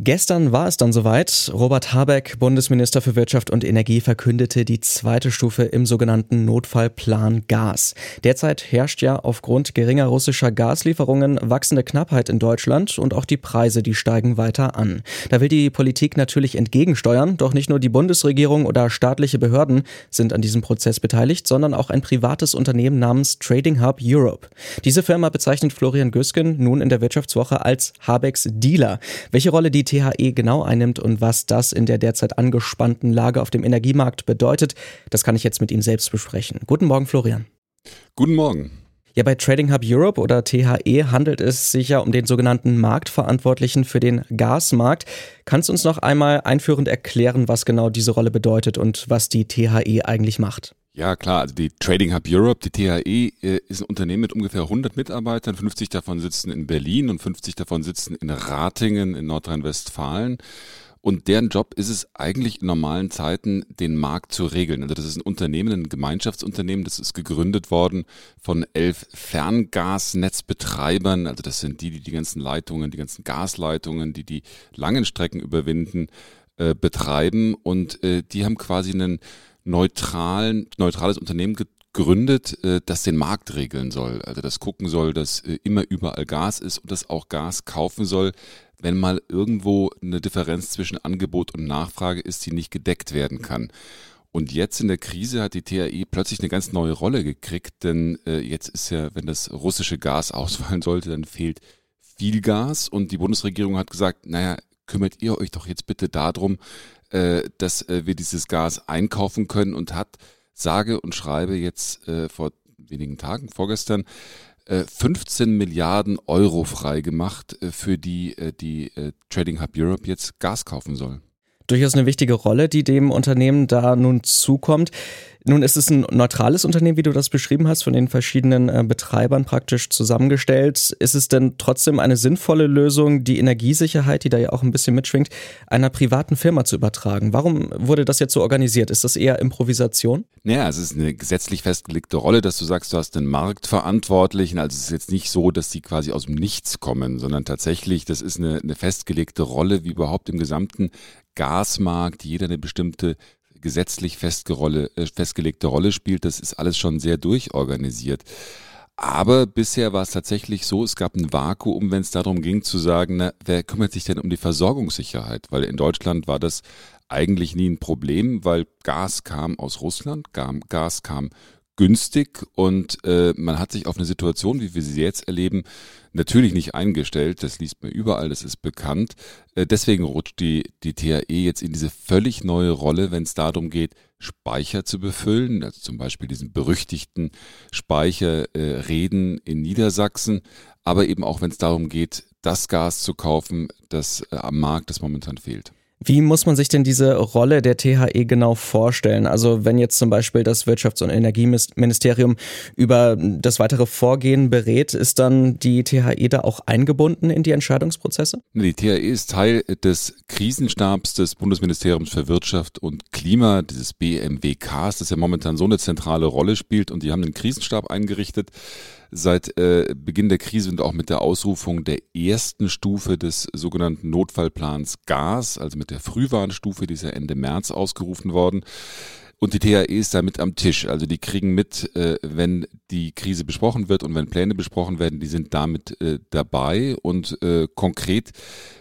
Gestern war es dann soweit. Robert Habeck, Bundesminister für Wirtschaft und Energie, verkündete die zweite Stufe im sogenannten Notfallplan Gas. Derzeit herrscht ja aufgrund geringer russischer Gaslieferungen wachsende Knappheit in Deutschland und auch die Preise, die steigen weiter an. Da will die Politik natürlich entgegensteuern, doch nicht nur die Bundesregierung oder staatliche Behörden sind an diesem Prozess beteiligt, sondern auch ein privates Unternehmen namens Trading Hub Europe. Diese Firma bezeichnet Florian Güsken nun in der Wirtschaftswoche als Habecks Dealer. Welche Rolle die THE genau einnimmt und was das in der derzeit angespannten Lage auf dem Energiemarkt bedeutet, das kann ich jetzt mit ihm selbst besprechen. Guten Morgen, Florian. Guten Morgen. Ja, bei Trading Hub Europe oder THE handelt es sich ja um den sogenannten Marktverantwortlichen für den Gasmarkt. Kannst du uns noch einmal einführend erklären, was genau diese Rolle bedeutet und was die THE eigentlich macht? Ja, klar. Also die Trading Hub Europe, die THE, äh, ist ein Unternehmen mit ungefähr 100 Mitarbeitern. 50 davon sitzen in Berlin und 50 davon sitzen in Ratingen in Nordrhein-Westfalen. Und deren Job ist es eigentlich in normalen Zeiten, den Markt zu regeln. Also das ist ein Unternehmen, ein Gemeinschaftsunternehmen, das ist gegründet worden von elf Ferngasnetzbetreibern. Also das sind die, die die ganzen Leitungen, die ganzen Gasleitungen, die die langen Strecken überwinden, äh, betreiben. Und äh, die haben quasi einen neutralen, neutrales Unternehmen gegründet, äh, das den Markt regeln soll. Also das gucken soll, dass äh, immer überall Gas ist und das auch Gas kaufen soll, wenn mal irgendwo eine Differenz zwischen Angebot und Nachfrage ist, die nicht gedeckt werden kann. Und jetzt in der Krise hat die TAE plötzlich eine ganz neue Rolle gekriegt, denn äh, jetzt ist ja, wenn das russische Gas ausfallen sollte, dann fehlt viel Gas und die Bundesregierung hat gesagt, naja, kümmert ihr euch doch jetzt bitte darum, dass äh, wir dieses Gas einkaufen können und hat sage und schreibe jetzt äh, vor wenigen Tagen, vorgestern, 15 Milliarden Euro freigemacht, für die die Trading Hub Europe jetzt Gas kaufen soll durchaus eine wichtige Rolle, die dem Unternehmen da nun zukommt. Nun ist es ein neutrales Unternehmen, wie du das beschrieben hast, von den verschiedenen äh, Betreibern praktisch zusammengestellt. Ist es denn trotzdem eine sinnvolle Lösung, die Energiesicherheit, die da ja auch ein bisschen mitschwingt, einer privaten Firma zu übertragen? Warum wurde das jetzt so organisiert? Ist das eher Improvisation? Naja, es ist eine gesetzlich festgelegte Rolle, dass du sagst, du hast den Marktverantwortlichen. Also es ist jetzt nicht so, dass die quasi aus dem Nichts kommen, sondern tatsächlich, das ist eine, eine festgelegte Rolle, wie überhaupt im gesamten Gasmarkt jeder eine bestimmte gesetzlich äh, festgelegte Rolle spielt. Das ist alles schon sehr durchorganisiert. Aber bisher war es tatsächlich so, es gab ein Vakuum, wenn es darum ging zu sagen, na, wer kümmert sich denn um die Versorgungssicherheit? Weil in Deutschland war das eigentlich nie ein Problem, weil Gas kam aus Russland, Gas kam günstig und äh, man hat sich auf eine Situation, wie wir sie jetzt erleben, natürlich nicht eingestellt. Das liest man überall, das ist bekannt. Äh, deswegen rutscht die, die THE jetzt in diese völlig neue Rolle, wenn es darum geht, Speicher zu befüllen, also zum Beispiel diesen berüchtigten Speicher äh, Reden in Niedersachsen, aber eben auch, wenn es darum geht, das Gas zu kaufen, das äh, am Markt, das momentan fehlt. Wie muss man sich denn diese Rolle der THE genau vorstellen? Also wenn jetzt zum Beispiel das Wirtschafts- und Energieministerium über das weitere Vorgehen berät, ist dann die THE da auch eingebunden in die Entscheidungsprozesse? Die THE ist Teil des Krisenstabs des Bundesministeriums für Wirtschaft und Klima, dieses BMWKs, das ja momentan so eine zentrale Rolle spielt und die haben den Krisenstab eingerichtet seit äh, Beginn der Krise und auch mit der Ausrufung der ersten Stufe des sogenannten Notfallplans Gas, also mit der Frühwarnstufe, die ist ja Ende März ausgerufen worden. Und die THE ist da mit am Tisch. Also die kriegen mit, äh, wenn die Krise besprochen wird und wenn Pläne besprochen werden, die sind damit äh, dabei. Und äh, konkret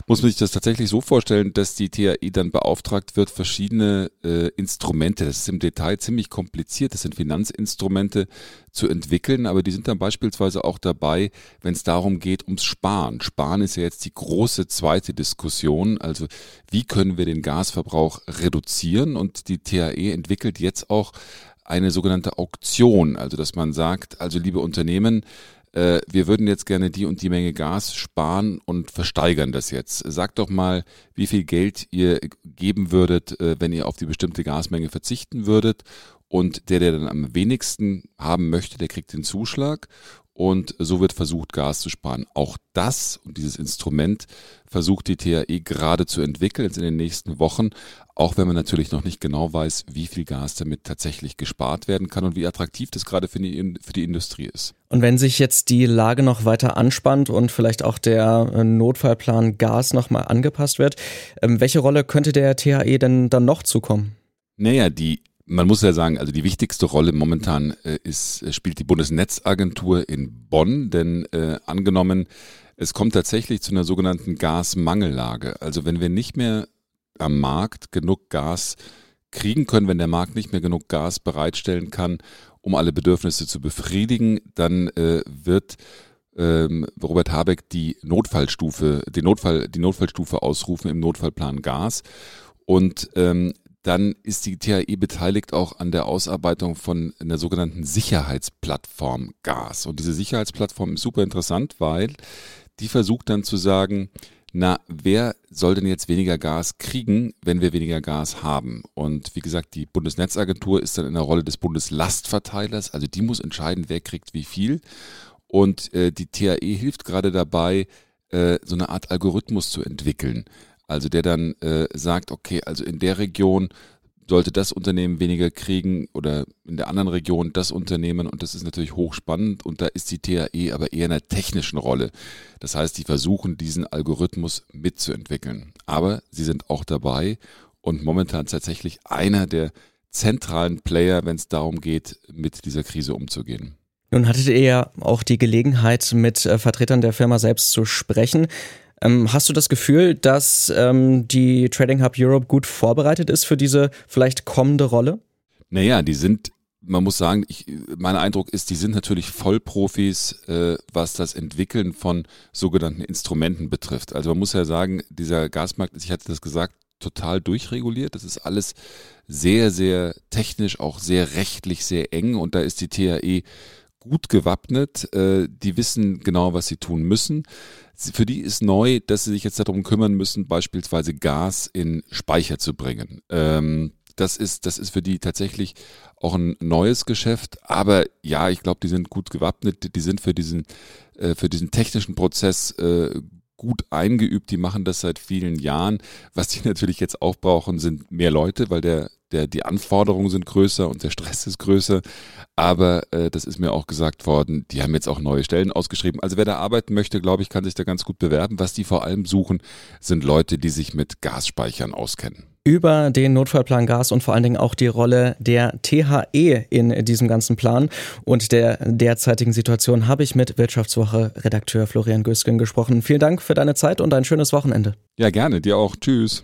muss man sich das tatsächlich so vorstellen, dass die THE dann beauftragt wird, verschiedene äh, Instrumente, das ist im Detail ziemlich kompliziert, das sind Finanzinstrumente zu entwickeln, aber die sind dann beispielsweise auch dabei, wenn es darum geht, ums Sparen. Sparen ist ja jetzt die große zweite Diskussion. Also wie können wir den Gasverbrauch reduzieren? Und die THE entwickelt jetzt auch eine sogenannte Auktion, also dass man sagt, also liebe Unternehmen, äh, wir würden jetzt gerne die und die Menge Gas sparen und versteigern das jetzt. Sagt doch mal, wie viel Geld ihr geben würdet, äh, wenn ihr auf die bestimmte Gasmenge verzichten würdet. Und der, der dann am wenigsten haben möchte, der kriegt den Zuschlag. Und so wird versucht, Gas zu sparen. Auch das und dieses Instrument versucht die TAE gerade zu entwickeln in den nächsten Wochen, auch wenn man natürlich noch nicht genau weiß, wie viel Gas damit tatsächlich gespart werden kann und wie attraktiv das gerade für die, für die Industrie ist. Und wenn sich jetzt die Lage noch weiter anspannt und vielleicht auch der äh, Notfallplan Gas nochmal angepasst wird, ähm, welche Rolle könnte der THE denn dann noch zukommen? Naja, die man muss ja sagen, also die wichtigste Rolle momentan äh, ist, äh, spielt die Bundesnetzagentur in Bonn, denn äh, angenommen, es kommt tatsächlich zu einer sogenannten Gasmangellage. Also wenn wir nicht mehr am Markt genug Gas kriegen können, wenn der Markt nicht mehr genug Gas bereitstellen kann, um alle Bedürfnisse zu befriedigen, dann äh, wird ähm, Robert Habeck die Notfallstufe, die, Notfall, die Notfallstufe ausrufen im Notfallplan Gas. Und ähm, dann ist die THE beteiligt auch an der Ausarbeitung von einer sogenannten Sicherheitsplattform Gas. Und diese Sicherheitsplattform ist super interessant, weil die versucht dann zu sagen, na, wer soll denn jetzt weniger Gas kriegen, wenn wir weniger Gas haben? Und wie gesagt, die Bundesnetzagentur ist dann in der Rolle des Bundeslastverteilers, also die muss entscheiden, wer kriegt wie viel. Und äh, die THE hilft gerade dabei, äh, so eine Art Algorithmus zu entwickeln. Also der dann äh, sagt, okay, also in der Region sollte das Unternehmen weniger kriegen oder in der anderen Region das Unternehmen und das ist natürlich hochspannend und da ist die THE aber eher in einer technischen Rolle. Das heißt, die versuchen diesen Algorithmus mitzuentwickeln. Aber sie sind auch dabei und momentan tatsächlich einer der zentralen Player, wenn es darum geht, mit dieser Krise umzugehen. Nun hattet ihr ja auch die Gelegenheit, mit äh, Vertretern der Firma selbst zu sprechen. Ähm, hast du das Gefühl, dass ähm, die Trading Hub Europe gut vorbereitet ist für diese vielleicht kommende Rolle? Naja, die sind, man muss sagen, ich, mein Eindruck ist, die sind natürlich Vollprofis, äh, was das Entwickeln von sogenannten Instrumenten betrifft. Also man muss ja sagen, dieser Gasmarkt, ich hatte das gesagt, total durchreguliert. Das ist alles sehr, sehr technisch, auch sehr rechtlich, sehr eng und da ist die THE gut gewappnet. Äh, die wissen genau, was sie tun müssen. Für die ist neu, dass sie sich jetzt darum kümmern müssen, beispielsweise Gas in Speicher zu bringen. Ähm, das ist, das ist für die tatsächlich auch ein neues Geschäft. Aber ja, ich glaube, die sind gut gewappnet. Die sind für diesen, äh, für diesen technischen Prozess äh, gut eingeübt. Die machen das seit vielen Jahren. Was die natürlich jetzt auch brauchen, sind mehr Leute, weil der der, die Anforderungen sind größer und der Stress ist größer. Aber äh, das ist mir auch gesagt worden, die haben jetzt auch neue Stellen ausgeschrieben. Also wer da arbeiten möchte, glaube ich, kann sich da ganz gut bewerben. Was die vor allem suchen, sind Leute, die sich mit Gasspeichern auskennen. Über den Notfallplan Gas und vor allen Dingen auch die Rolle der THE in diesem ganzen Plan und der derzeitigen Situation habe ich mit Wirtschaftswoche-Redakteur Florian Gösgen gesprochen. Vielen Dank für deine Zeit und ein schönes Wochenende. Ja, gerne. Dir auch. Tschüss.